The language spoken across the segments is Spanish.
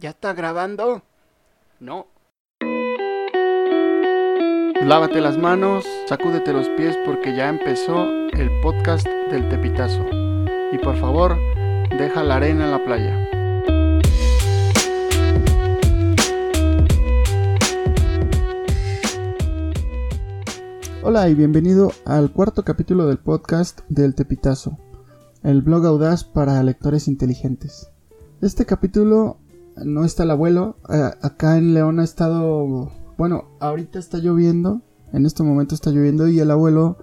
¿Ya está grabando? No. Lávate las manos, sacúdete los pies porque ya empezó el podcast del Tepitazo. Y por favor, deja la arena en la playa. Hola y bienvenido al cuarto capítulo del podcast del Tepitazo, el blog audaz para lectores inteligentes. Este capítulo no está el abuelo. Eh, acá en León ha estado. Bueno, ahorita está lloviendo. En este momento está lloviendo. Y el abuelo,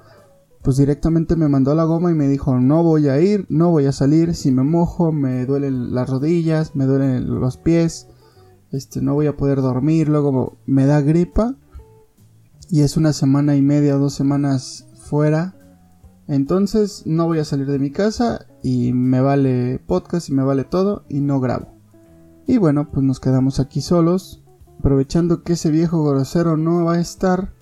pues directamente me mandó la goma y me dijo: No voy a ir, no voy a salir. Si me mojo, me duelen las rodillas, me duelen los pies. Este, no voy a poder dormir. Luego me da gripa. Y es una semana y media o dos semanas fuera. Entonces no voy a salir de mi casa y me vale podcast y me vale todo y no grabo. Y bueno, pues nos quedamos aquí solos. Aprovechando que ese viejo grosero no va a estar,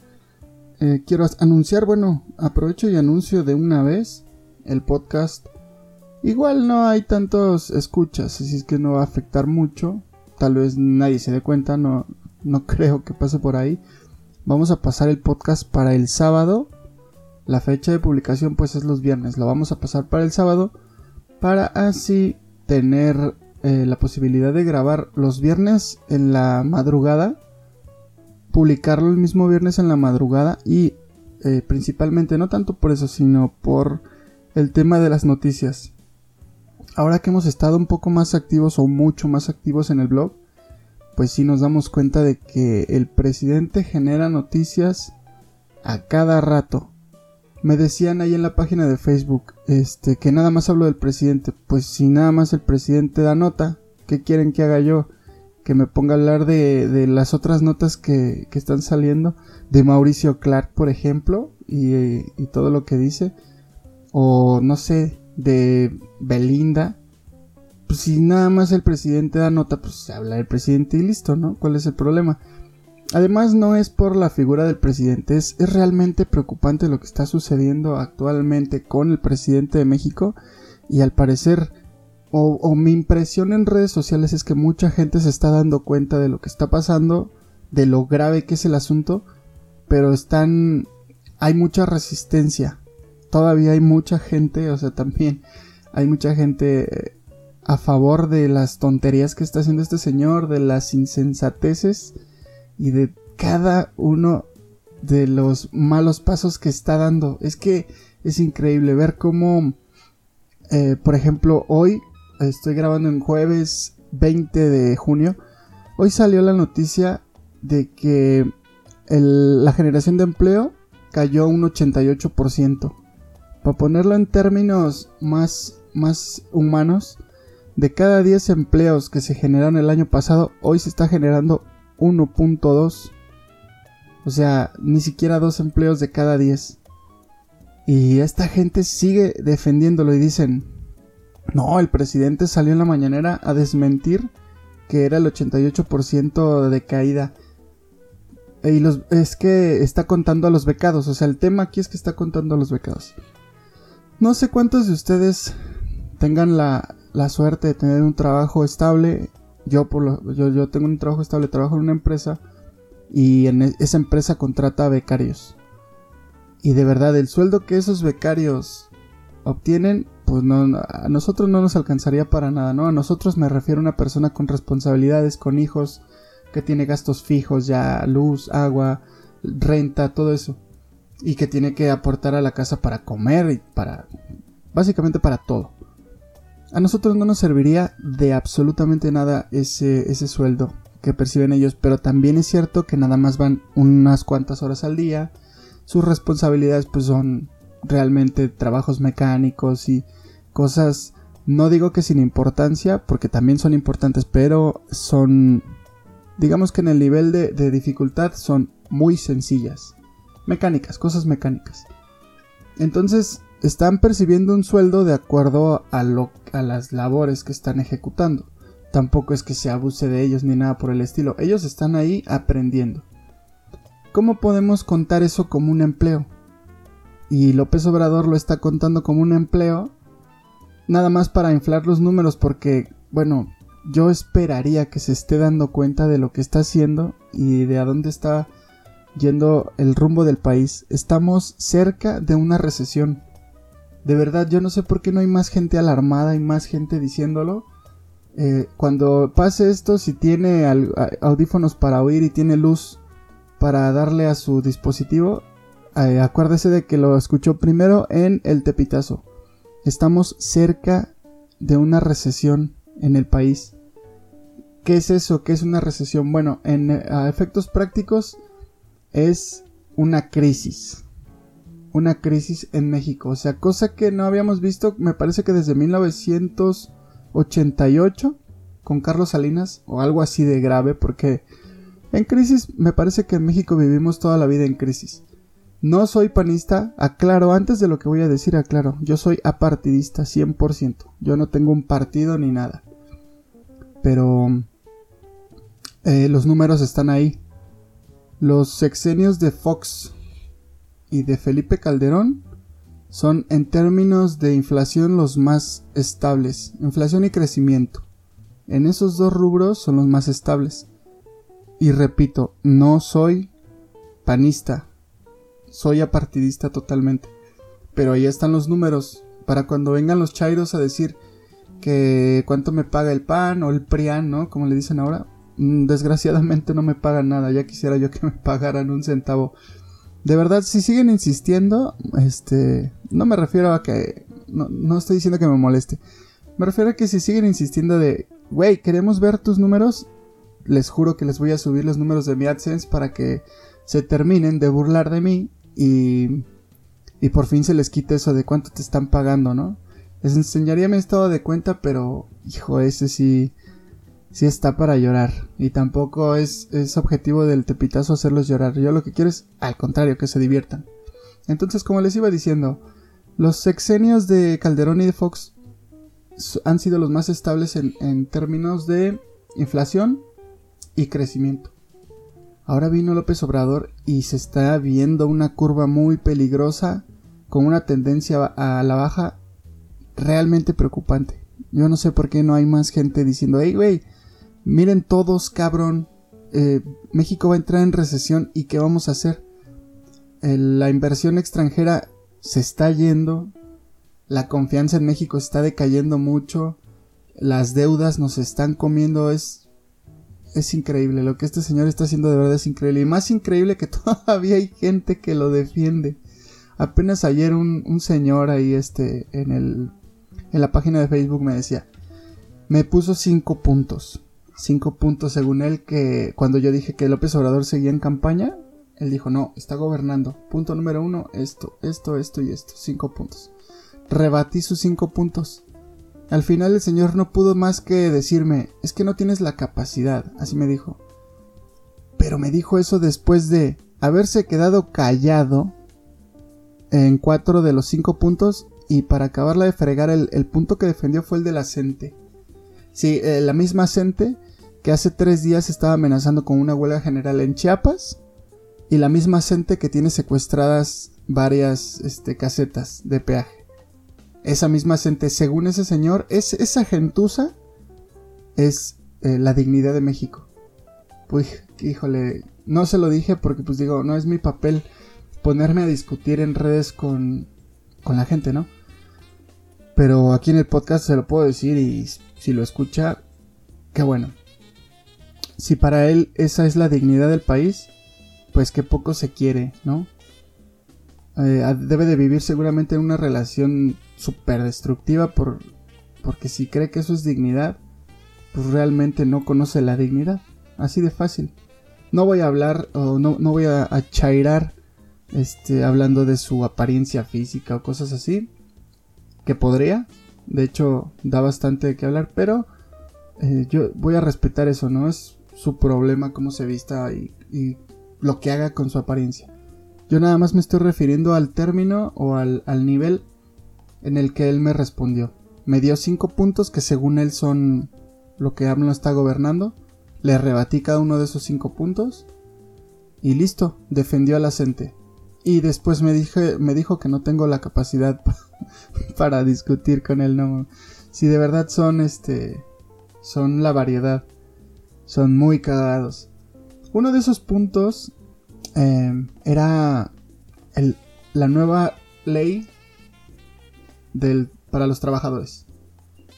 eh, quiero anunciar, bueno, aprovecho y anuncio de una vez el podcast. Igual no hay tantos escuchas, así es que no va a afectar mucho. Tal vez nadie se dé cuenta, no, no creo que pase por ahí. Vamos a pasar el podcast para el sábado. La fecha de publicación pues es los viernes. Lo vamos a pasar para el sábado para así tener eh, la posibilidad de grabar los viernes en la madrugada, publicarlo el mismo viernes en la madrugada y eh, principalmente no tanto por eso, sino por el tema de las noticias. Ahora que hemos estado un poco más activos o mucho más activos en el blog, pues sí nos damos cuenta de que el presidente genera noticias a cada rato. Me decían ahí en la página de Facebook, este, que nada más hablo del presidente. Pues si nada más el presidente da nota, ¿qué quieren que haga yo? Que me ponga a hablar de, las otras notas que, están saliendo. De Mauricio Clark, por ejemplo, y, y todo lo que dice. O no sé, de Belinda. Pues si nada más el presidente da nota, pues habla del presidente y listo, ¿no? ¿Cuál es el problema? Además no es por la figura del presidente, es, es, realmente preocupante lo que está sucediendo actualmente con el presidente de México y al parecer o, o, mi impresión en redes sociales es que mucha gente se está dando cuenta de lo que está pasando, de lo grave que es el asunto, pero están hay mucha resistencia. Todavía hay mucha gente, o sea, también hay mucha gente a favor de las tonterías que está haciendo este señor, de las insensateces y de cada uno de los malos pasos que está dando. Es que es increíble ver cómo, eh, por ejemplo, hoy estoy grabando en jueves 20 de junio. Hoy salió la noticia de que la generación de empleo cayó un 88%. Para ponerlo en términos más, más humanos, de cada 10 empleos que se generaron el año pasado, hoy se está generando 1.2. O sea, ni siquiera dos empleos de cada 10. Y esta gente sigue defendiéndolo y dicen, no, el presidente salió en la mañanera a desmentir que era el 88% de caída. Y los, es que está contando a los becados, o sea, el tema aquí es que está contando a los becados. No sé cuántos de ustedes tengan la, la suerte de tener un trabajo estable yo, por lo, yo, yo tengo un trabajo estable, trabajo en una empresa y en esa empresa contrata becarios. Y de verdad, el sueldo que esos becarios obtienen, pues no, a nosotros no nos alcanzaría para nada, ¿no? A nosotros me refiero a una persona con responsabilidades, con hijos, que tiene gastos fijos ya, luz, agua, renta, todo eso. Y que tiene que aportar a la casa para comer y para... básicamente para todo. A nosotros no nos serviría de absolutamente nada ese, ese sueldo que perciben ellos, pero también es cierto que nada más van unas cuantas horas al día. Sus responsabilidades pues son realmente trabajos mecánicos y cosas, no digo que sin importancia, porque también son importantes, pero son, digamos que en el nivel de, de dificultad son muy sencillas. Mecánicas, cosas mecánicas. Entonces, están percibiendo un sueldo de acuerdo a, lo, a las labores que están ejecutando. Tampoco es que se abuse de ellos ni nada por el estilo. Ellos están ahí aprendiendo. ¿Cómo podemos contar eso como un empleo? Y López Obrador lo está contando como un empleo nada más para inflar los números porque, bueno, yo esperaría que se esté dando cuenta de lo que está haciendo y de a dónde está yendo el rumbo del país. Estamos cerca de una recesión. De verdad, yo no sé por qué no hay más gente alarmada y más gente diciéndolo. Eh, cuando pase esto, si tiene audífonos para oír y tiene luz para darle a su dispositivo, eh, acuérdese de que lo escuchó primero en el tepitazo. Estamos cerca de una recesión en el país. ¿Qué es eso? ¿Qué es una recesión? Bueno, en a efectos prácticos es una crisis. Una crisis en México. O sea, cosa que no habíamos visto, me parece que desde 1988 con Carlos Salinas o algo así de grave porque en crisis me parece que en México vivimos toda la vida en crisis. No soy panista, aclaro, antes de lo que voy a decir, aclaro, yo soy apartidista 100%, yo no tengo un partido ni nada. Pero eh, los números están ahí. Los sexenios de Fox y de Felipe Calderón son en términos de inflación los más estables, inflación y crecimiento. En esos dos rubros son los más estables. Y repito, no soy panista, soy apartidista totalmente. Pero ahí están los números para cuando vengan los chairos a decir que cuánto me paga el PAN o el PRIAN, ¿no? Como le dicen ahora. Mm, desgraciadamente no me pagan nada, ya quisiera yo que me pagaran un centavo. De verdad, si siguen insistiendo, este, no me refiero a que, no, no estoy diciendo que me moleste. Me refiero a que si siguen insistiendo de, güey, queremos ver tus números, les juro que les voy a subir los números de mi AdSense para que se terminen de burlar de mí y, y por fin se les quite eso de cuánto te están pagando, ¿no? Les enseñaría mi estado de cuenta, pero, hijo, ese sí, sí está para llorar. Y tampoco es, es objetivo del tepitazo hacerlos llorar. Yo lo que quiero es, al contrario, que se diviertan. Entonces, como les iba diciendo, los sexenios de Calderón y de Fox han sido los más estables en, en términos de inflación y crecimiento. Ahora vino López Obrador y se está viendo una curva muy peligrosa con una tendencia a la baja realmente preocupante. Yo no sé por qué no hay más gente diciendo, hey, güey, miren todos, cabrón, eh, México va a entrar en recesión y ¿qué vamos a hacer? la inversión extranjera se está yendo, la confianza en México está decayendo mucho, las deudas nos están comiendo, es, es increíble, lo que este señor está haciendo de verdad es increíble, y más increíble que todavía hay gente que lo defiende. Apenas ayer un, un señor ahí este en el en la página de Facebook me decía, me puso cinco puntos. Cinco puntos según él que cuando yo dije que López Obrador seguía en campaña, él dijo, no, está gobernando. Punto número uno, esto, esto, esto y esto. Cinco puntos. Rebatí sus cinco puntos. Al final el señor no pudo más que decirme, es que no tienes la capacidad, así me dijo. Pero me dijo eso después de haberse quedado callado en cuatro de los cinco puntos y para acabarla de fregar, el, punto que defendió fue el de la CENTE. Sí, eh, la misma CENTE que hace tres días estaba amenazando con una huelga general en Chiapas. Y la misma CENTE que tiene secuestradas varias este, casetas de peaje. Esa misma CENTE, según ese señor, es, esa gentuza es eh, la dignidad de México. Pues, híjole, no se lo dije porque pues digo, no es mi papel ponerme a discutir en redes con, con la gente, ¿no? Pero aquí en el podcast se lo puedo decir y si lo escucha, qué bueno. Si para él esa es la dignidad del país, pues qué poco se quiere, ¿no? Eh, debe de vivir seguramente en una relación súper destructiva por, porque si cree que eso es dignidad, pues realmente no conoce la dignidad. Así de fácil. No voy a hablar o no, voy a, a chairar este, hablando de su apariencia física o cosas así que podría. De hecho, da bastante que hablar, pero eh, yo voy a respetar eso, ¿no? Es su problema cómo se vista y, lo que haga con su apariencia. Yo nada más me estoy refiriendo al término o al, nivel en el que él me respondió. Me dio cinco puntos que según él son lo que AMLO está gobernando. Le rebatí cada uno de esos cinco puntos. Y listo, defendió a la. Y después me, dije, me dijo que no tengo la capacidad para discutir con él, no. Si de verdad son este son la variedad. Son muy cagados. Uno de esos puntos em, era la nueva ley del, para los trabajadores.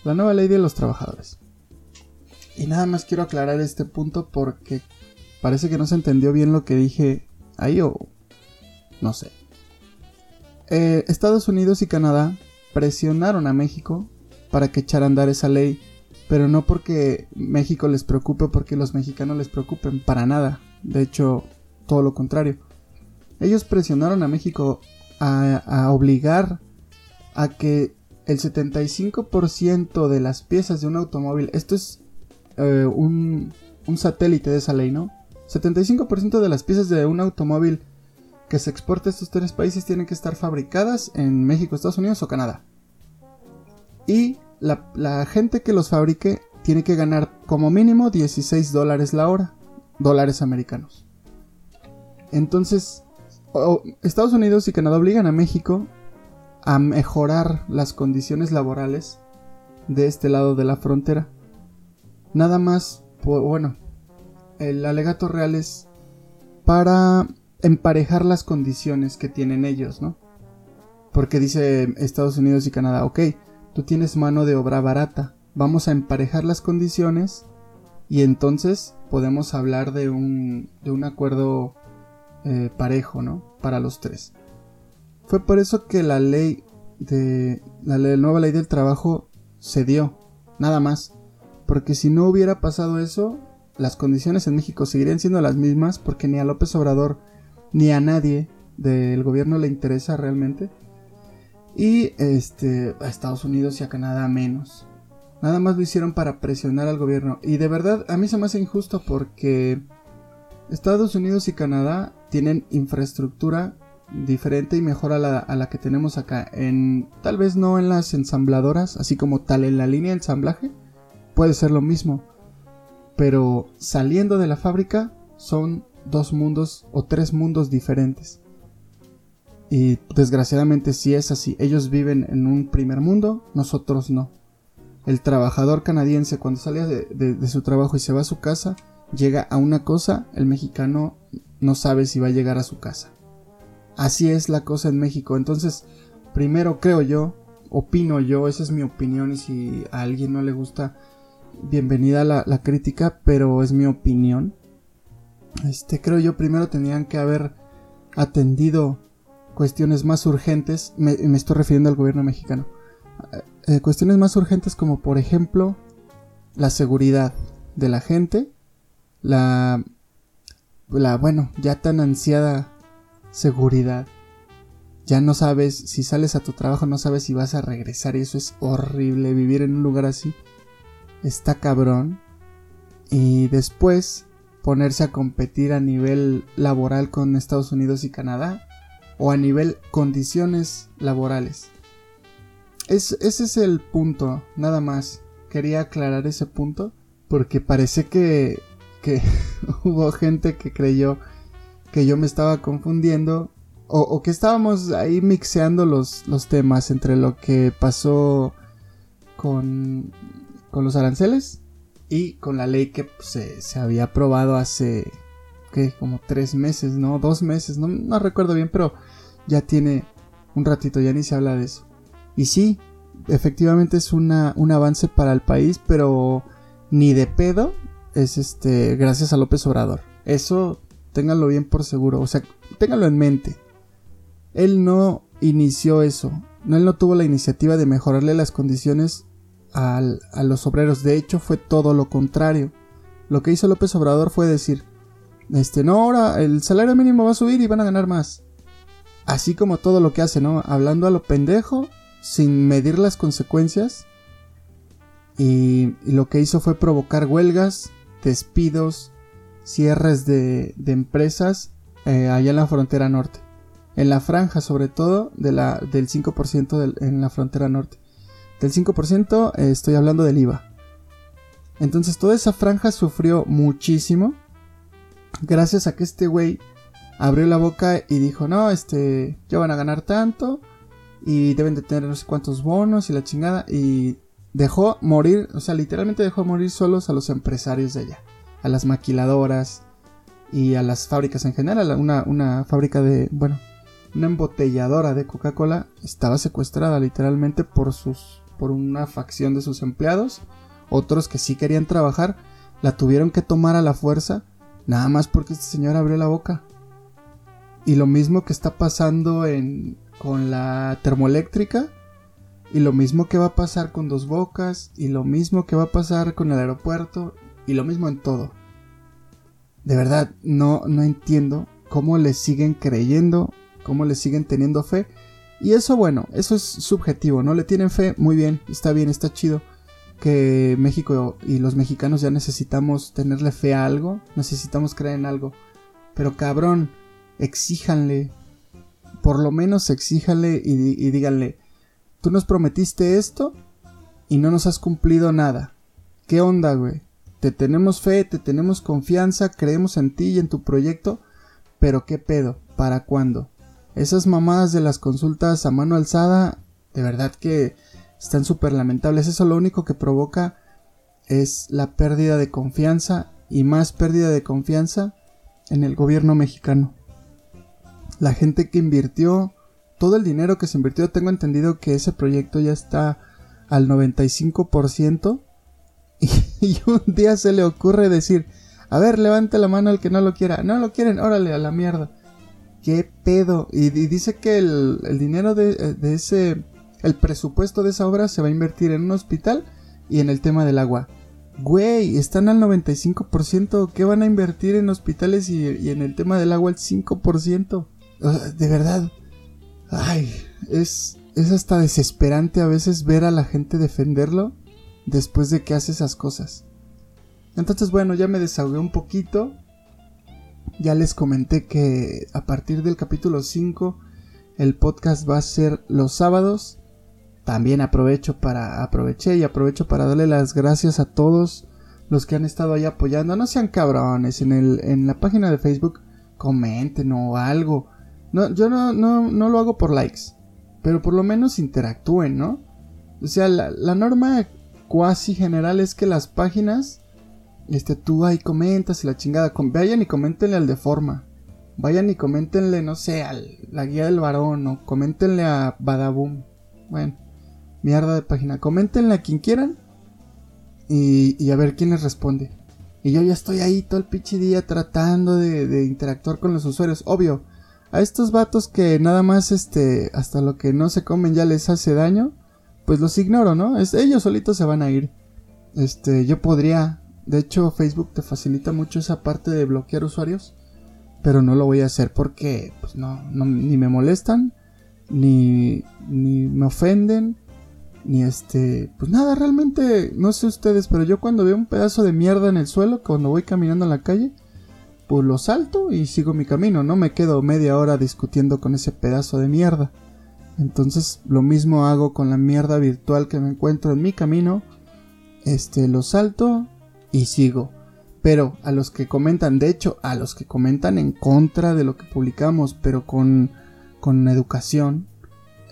La nueva ley de los trabajadores. Y nada más quiero aclarar este punto porque parece que no se entendió bien lo que dije ahí o no sé. Eh, Estados Unidos y Canadá presionaron a México para que echara a andar esa ley, pero no porque México les preocupe o porque los mexicanos les preocupen, para nada. De hecho, todo lo contrario. Ellos presionaron a México a, obligar a que el 75% de las piezas de un automóvil, esto es eh, un, un satélite de esa ley, ¿no? 75% de las piezas de un automóvil que se exporta a estos tres países tienen que estar fabricadas en México, Estados Unidos o Canadá. Y la, gente que los fabrique tiene que ganar como mínimo 16 dólares la hora, dólares americanos. Entonces, Estados Unidos y Canadá obligan a México a mejorar las condiciones laborales de este lado de la frontera. Nada más, bueno, el alegato real es para emparejar las condiciones que tienen ellos, ¿no? Porque dice Estados Unidos y Canadá, ok, tú tienes mano de obra barata, vamos a emparejar las condiciones y entonces podemos hablar de un, de un acuerdo eh, parejo, ¿no? Para los tres. Fue por eso que la ley de la nueva ley del trabajo se dio, nada más. Porque si no hubiera pasado eso, las condiciones en México seguirían siendo las mismas porque ni a López Obrador ni a nadie del gobierno le interesa realmente. Y este, a Estados Unidos y a Canadá menos. Nada más lo hicieron para presionar al gobierno. Y de verdad, a mí se me hace injusto porque Estados Unidos y Canadá tienen infraestructura diferente y mejor a la, a la que tenemos acá. En, tal vez no en las ensambladoras, así como tal en la línea de ensamblaje. Puede ser lo mismo pero saliendo de la fábrica son dos mundos o tres mundos diferentes. Y desgraciadamente si es así, ellos viven en un primer mundo, nosotros no. El trabajador canadiense cuando sale de, su trabajo y se va a su casa, llega a una cosa, el mexicano no sabe si va a llegar a su casa. Así es la cosa en México. Entonces, primero creo yo, opino yo, esa es mi opinión y si a alguien no le gusta, bienvenida la, crítica, pero es mi opinión. Este, creo yo primero tenían que haber atendido cuestiones más urgentes, me, estoy refiriendo al gobierno mexicano, eh, eh, cuestiones más urgentes como por ejemplo la seguridad de la gente, la, la, bueno, ya tan ansiada seguridad. Ya no sabes, si sales a tu trabajo no sabes si vas a regresar y eso es horrible, vivir en un lugar así está cabrón. Y después ponerse a competir a nivel laboral con Estados Unidos y Canadá. O a nivel condiciones laborales. Es, ese es el punto, nada más. Quería aclarar ese punto. Porque parece que, que hubo gente que creyó que yo me estaba confundiendo. O, que estábamos ahí mixeando los, los temas entre lo que pasó con con los aranceles y con la ley que pues, se, había aprobado hace, ¿qué? Como tres meses, ¿no? Dos meses, no, no recuerdo bien, pero ya tiene un ratito, ya ni se habla de eso. Y sí, efectivamente es una, un avance para el país, pero ni de pedo es este gracias a López Obrador. Eso ténganlo bien por seguro, o sea, ténganlo en mente. Él no inició eso, no él no tuvo la iniciativa de mejorarle las condiciones a los obreros. De hecho, fue todo lo contrario. Lo que hizo López Obrador fue decir, este, no, ahora el salario mínimo va a subir y van a ganar más. Así como todo lo que hace, ¿no? Hablando a lo pendejo, sin medir las consecuencias. Y, lo que hizo fue provocar huelgas, despidos, cierres de, empresas eh, allá en la frontera norte. En la franja, sobre todo, del 5% en la frontera norte. Del 5% eh, estoy hablando del IVA. Entonces toda esa franja sufrió muchísimo. Gracias a que este güey abrió la boca y dijo, no, este, ya van a ganar tanto. Y deben de tener no sé cuántos bonos y la chingada. Y dejó morir, o sea, literalmente dejó morir solos a los empresarios de allá, a las maquiladoras y a las fábricas en general. Una, una fábrica de, bueno, una embotelladora de Coca-Cola estaba secuestrada literalmente por sus, por una facción de sus empleados. Otros que sí querían trabajar la tuvieron que tomar a la fuerza, nada más porque este señor abrió la boca. Y lo mismo que está pasando en, con la termoeléctrica, y lo mismo que va a pasar con Dos Bocas, y lo mismo que va a pasar con el aeropuerto, y lo mismo en todo. De verdad, no, no entiendo cómo le siguen creyendo, cómo le siguen teniendo fe. Y eso, bueno, eso es subjetivo, ¿no? Le tienen fe, muy bien, está bien, está chido. Que México y los mexicanos ya necesitamos tenerle fe a algo, necesitamos creer en algo. Pero cabrón, exíjanle, por lo menos exíjanle y, y díganle, Tú nos prometiste esto y no nos has cumplido nada. ¿Qué onda, güey? Te tenemos fe, te tenemos confianza, creemos en ti y en tu proyecto, pero ¿qué pedo? ¿Para cuándo? Esas mamadas de las consultas a mano alzada, de verdad que están súper lamentables. Eso lo único que provoca es la pérdida de confianza y más pérdida de confianza en el gobierno mexicano. La gente que invirtió todo el dinero que se invirtió, tengo entendido que ese proyecto ya está al 95% y, y un día se le ocurre decir, a ver, levante la mano al que no lo quiera. No lo quieren, órale, a la mierda. ¿Qué pedo? Y, dice que el, dinero de, ese, el presupuesto de esa obra se va a invertir en un hospital y en el tema del agua. Güey, están al 95%. ¿Qué van a invertir en hospitales y, y en el tema del agua al 5%? De verdad, Ay, es, es hasta desesperante a veces ver a la gente defenderlo después de que hace esas cosas. Entonces, bueno, ya me desahogué un poquito. Ya les comenté que a partir del capítulo 5 el podcast va a ser los sábados. También aprovecho para aproveché y aprovecho para darle las gracias a todos los que han estado ahí apoyando. No sean cabrones en el en la página de Facebook comenten o algo. No, yo no, no, no lo hago por likes, pero por lo menos interactúen, ¿no? O sea, la, norma cuasi general es que las páginas, este, tú ahí comentas y la chingada, vayan y coméntenle al de forma. Vayan y coméntenle, no sé, a la guía del varón o coméntenle a Badaboom. Bueno, mierda de página. Coméntenle a quien quieran y, y, a ver quién les responde. Y yo ya estoy ahí todo el pinche día tratando de, de interactuar con los usuarios. Obvio, a estos vatos que nada más este hasta lo que no se comen ya les hace daño, pues los ignoro, ¿no? Es, ellos solitos se van a ir. Este, yo podría, de hecho Facebook te facilita mucho esa parte de bloquear usuarios, pero no lo voy a hacer porque pues no, ni me molestan, ni, ni me ofenden, ni este, pues nada, realmente no sé ustedes, pero yo cuando veo un pedazo de mierda en el suelo, cuando voy caminando en la calle, pues lo salto y sigo mi camino, no me quedo media hora discutiendo con ese pedazo de mierda. Entonces lo mismo hago con la mierda virtual que me encuentro en mi camino, este lo salto y sigo. Pero a los que comentan, de hecho, a los que comentan en contra de lo que publicamos, pero con, con educación,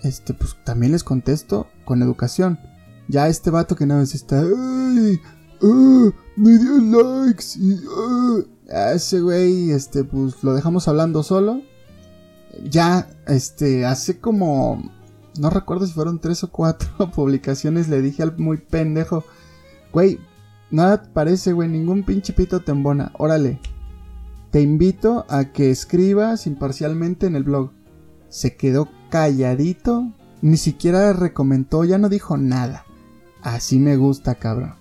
este, pues también les contesto con educación. Ya este vato que nada más está, ¡ay! ¡Ah! ¡Me dio likes! Y, ¡ah! ese güey, este, pues lo dejamos hablando solo. Ya, este, hace como, no recuerdo si fueron tres o cuatro publicaciones, le dije al muy pendejo, güey, nada parece, güey, ningún pinche pito te embona, órale. Te invito a que escribas imparcialmente en el blog. Se quedó calladito, ni siquiera recomendó, ya no dijo nada. Así me gusta, cabrón.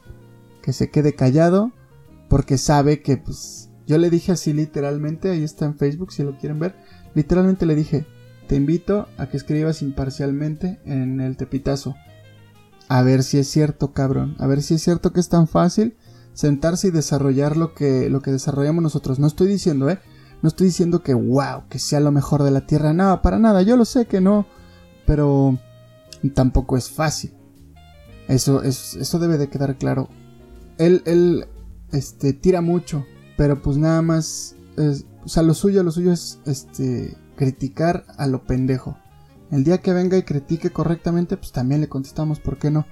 Que se quede callado porque sabe que pues yo le dije así literalmente, ahí está en Facebook si lo quieren ver. Literalmente le dije, te invito a que escribas imparcialmente en el tepitazo. A ver si es cierto, cabrón. A ver si es cierto que es tan fácil sentarse y desarrollar lo que, lo que desarrollamos nosotros. No estoy diciendo, ¿eh? No estoy diciendo que, wow, que sea lo mejor de la Tierra. No, para nada. Yo lo sé que no. Pero tampoco es fácil. Eso, es, eso debe de quedar claro. Él, él, este, tira mucho pero pues nada más, o sea, lo suyo, lo suyo es este criticar a lo pendejo. El día que venga y critique correctamente, pues también le contestamos, ¿por qué no?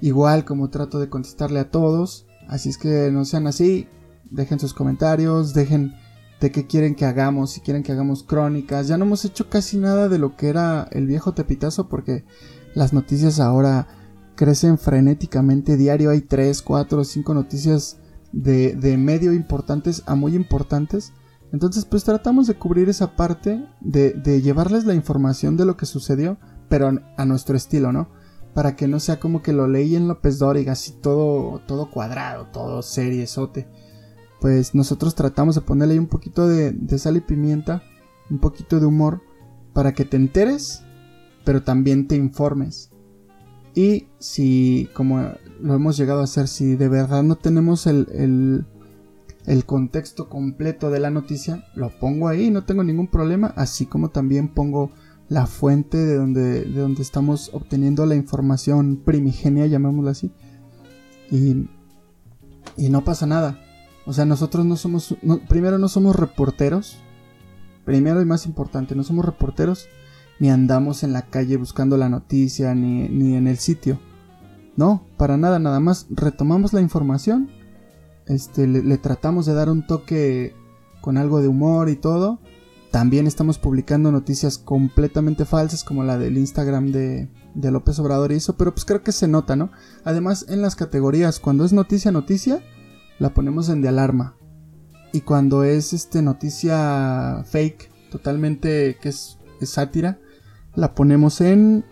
igual como trato de contestarle a todos. Así es que no sean así, dejen sus comentarios, dejen de qué quieren que hagamos, si quieren que hagamos crónicas. Ya no hemos hecho casi nada de lo que era el viejo tepitazo porque las noticias ahora crecen frenéticamente diario. Hay 3, 4, 5 noticias de, de medio importantes a muy importantes. Entonces pues tratamos de cubrir esa parte, de, llevarles la información de lo que sucedió, pero a nuestro estilo, ¿no? Para que no sea como que lo leí en López Dóriga, así todo, todo cuadrado, todo seriezote pues nosotros tratamos de ponerle ahí un poquito de, sal y pimienta, un poquito de humor, para que te enteres, pero también te informes. Y si, como lo hemos llegado a hacer, si de verdad no tenemos el, contexto completo de la noticia, lo pongo ahí, no tengo ningún problema, así como también pongo la fuente de donde, de donde estamos obteniendo la información primigenia, llamémoslo así. Y, y no pasa nada. O sea, nosotros no somos, primero no somos reporteros, primero y más importante, no somos reporteros, ni andamos en la calle buscando la noticia, ni, ni en el sitio. No, para nada, nada más retomamos la información, este, le, tratamos de dar un toque con algo de humor y todo. También estamos publicando noticias completamente falsas como la del Instagram de, de López Obrador y eso, pero pues creo que se nota, ¿no? Además en las categorías, cuando es noticia, noticia, la ponemos en de alarma. Y cuando es este noticia fake, totalmente que es, sátira, la ponemos en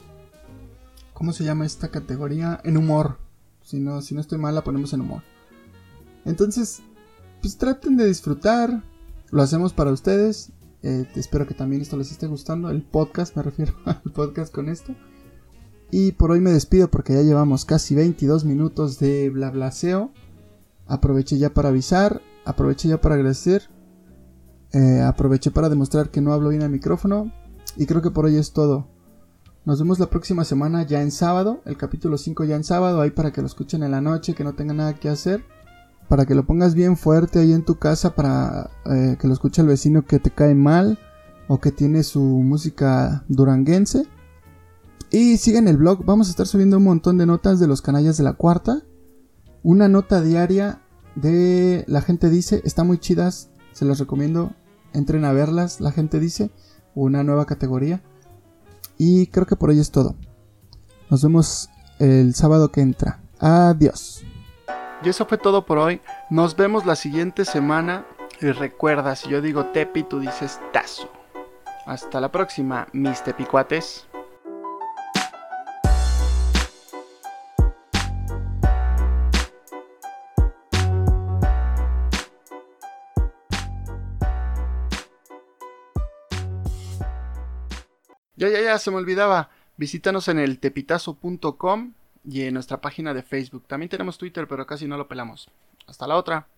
¿cómo se llama esta categoría? En humor. Si no, si no estoy mal, la ponemos en humor. Entonces, pues traten de disfrutar. Lo hacemos para ustedes. Eh, espero que también esto les esté gustando. El podcast, me refiero al podcast con esto. Y por hoy me despido porque ya llevamos casi 22 minutos de blablaseo. Aproveché ya para avisar, aproveché ya para agradecer, eh, aproveché para demostrar que no hablo bien al micrófono y creo que por hoy es todo. Nos vemos la próxima semana ya en sábado, el capítulo 5 ya en sábado, ahí para que lo escuchen en la noche, que no tengan nada que hacer, para que lo pongas bien fuerte ahí en tu casa, para eh, que lo escuche el vecino que te cae mal o que tiene su música duranguense. Y sigan el blog, vamos a estar subiendo un montón de notas de los canallas de la cuarta una nota diaria de La gente dice, está muy chidas, se las recomiendo, entren a verlas, La gente dice, una nueva categoría. Y creo que por hoy es todo. Nos vemos el sábado que entra. Adiós. Y eso fue todo por hoy. Nos vemos la siguiente semana. Y recuerda, si yo digo tepi, tú dices tazo. Hasta la próxima, mis tepicuates. Ya, ya, ya, se me olvidaba. Visítanos en el tepitazo.com y en nuestra página de Facebook. También tenemos Twitter, pero casi no lo pelamos. Hasta la otra.